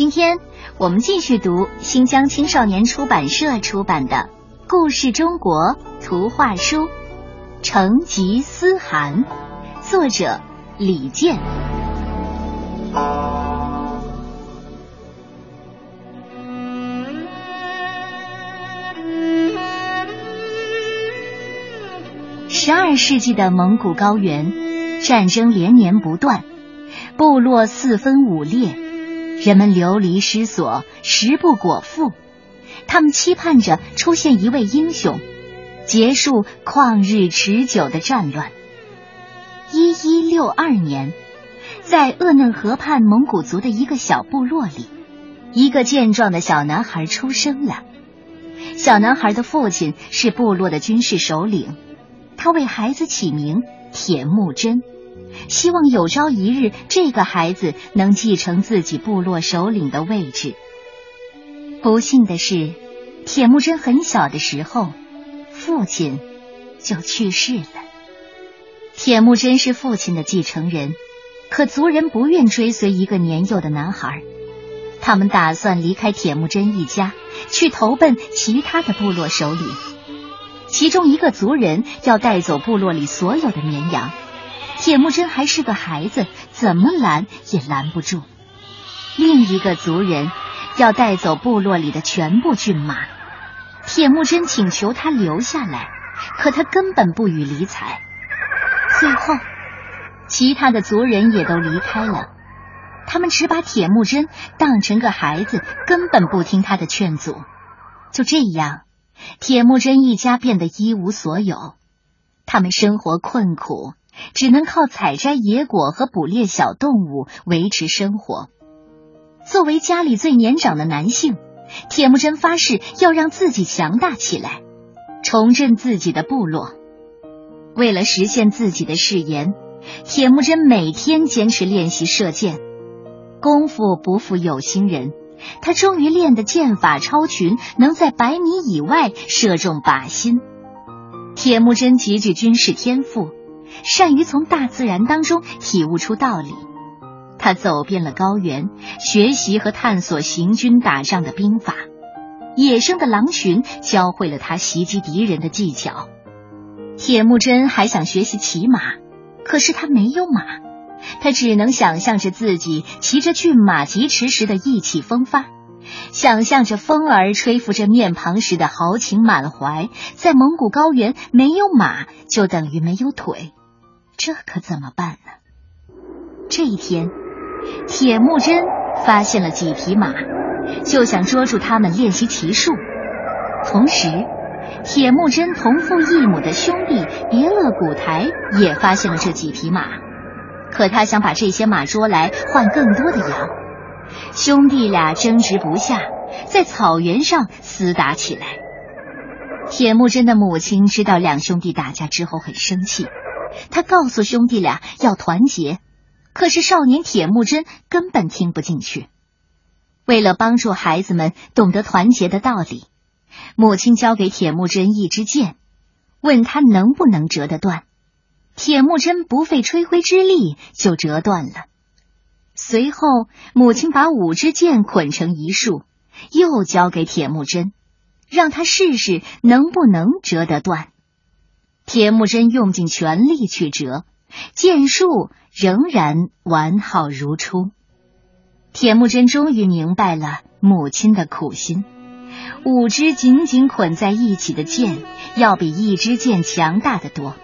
今天我们继续读新疆青少年出版社出版的《故事中国图画书》，《成吉思汗》，作者李健。十二世纪的蒙古高原，战争连年不断，部落四分五裂。人们流离失所，食不果腹。他们期盼着出现一位英雄，结束旷日持久的战乱。一一六二年，在鄂嫩河畔蒙古族的一个小部落里，一个健壮的小男孩出生了。小男孩的父亲是部落的军事首领，他为孩子起名铁木真。希望有朝一日，这个孩子能继承自己部落首领的位置。不幸的是，铁木真很小的时候，父亲就去世了。铁木真是父亲的继承人，可族人不愿追随一个年幼的男孩，他们打算离开铁木真一家，去投奔其他的部落首领。其中一个族人要带走部落里所有的绵羊。铁木真还是个孩子，怎么拦也拦不住。另一个族人要带走部落里的全部骏马，铁木真请求他留下来，可他根本不予理睬。最后，其他的族人也都离开了，他们只把铁木真当成个孩子，根本不听他的劝阻。就这样，铁木真一家变得一无所有，他们生活困苦。只能靠采摘野果和捕猎小动物维持生活。作为家里最年长的男性，铁木真发誓要让自己强大起来，重振自己的部落。为了实现自己的誓言，铁木真每天坚持练习射箭，功夫不负有心人，他终于练得箭法超群，能在百米以外射中靶心。铁木真极具军事天赋。善于从大自然当中体悟出道理，他走遍了高原，学习和探索行军打仗的兵法。野生的狼群教会了他袭击敌人的技巧。铁木真还想学习骑马，可是他没有马，他只能想象着自己骑着骏马疾驰时的意气风发，想象着风儿吹拂着面庞时的豪情满怀。在蒙古高原，没有马就等于没有腿。这可怎么办呢？这一天，铁木真发现了几匹马，就想捉住他们练习骑术。同时，铁木真同父异母的兄弟别勒古台也发现了这几匹马，可他想把这些马捉来换更多的羊。兄弟俩争执不下，在草原上厮打起来。铁木真的母亲知道两兄弟打架之后很生气。他告诉兄弟俩要团结，可是少年铁木真根本听不进去。为了帮助孩子们懂得团结的道理，母亲交给铁木真一支箭，问他能不能折得断。铁木真不费吹灰之力就折断了。随后，母亲把五支箭捆成一束，又交给铁木真，让他试试能不能折得断。铁木真用尽全力去折，剑术仍然完好如初。铁木真终于明白了母亲的苦心：五支紧紧捆在一起的剑，要比一支剑强大的多。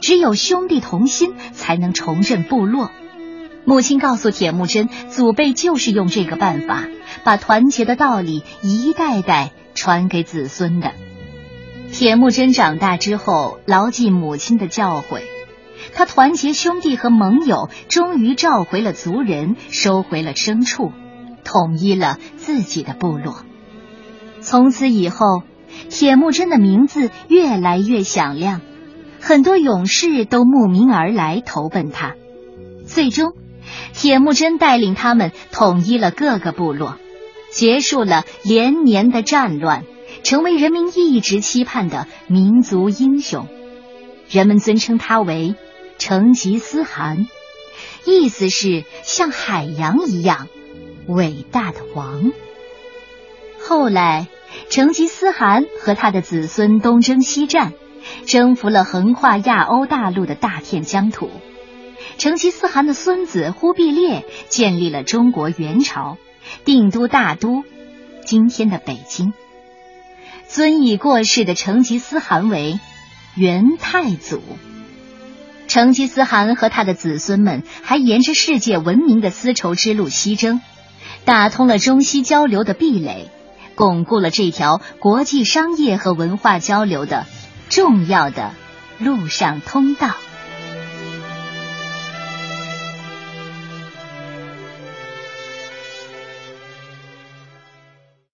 只有兄弟同心，才能重振部落。母亲告诉铁木真，祖辈就是用这个办法，把团结的道理一代代传给子孙的。铁木真长大之后，牢记母亲的教诲，他团结兄弟和盟友，终于召回了族人，收回了牲畜，统一了自己的部落。从此以后，铁木真的名字越来越响亮，很多勇士都慕名而来投奔他。最终，铁木真带领他们统一了各个部落，结束了连年的战乱。成为人民一直期盼的民族英雄，人们尊称他为成吉思汗，意思是像海洋一样伟大的王。后来，成吉思汗和他的子孙东征西战，征服了横跨亚欧大陆的大片疆土。成吉思汗的孙子忽必烈建立了中国元朝，定都大都，今天的北京。尊已过世的成吉思汗为元太祖。成吉思汗和他的子孙们还沿着世界闻名的丝绸之路西征，打通了中西交流的壁垒，巩固了这条国际商业和文化交流的重要的路上通道。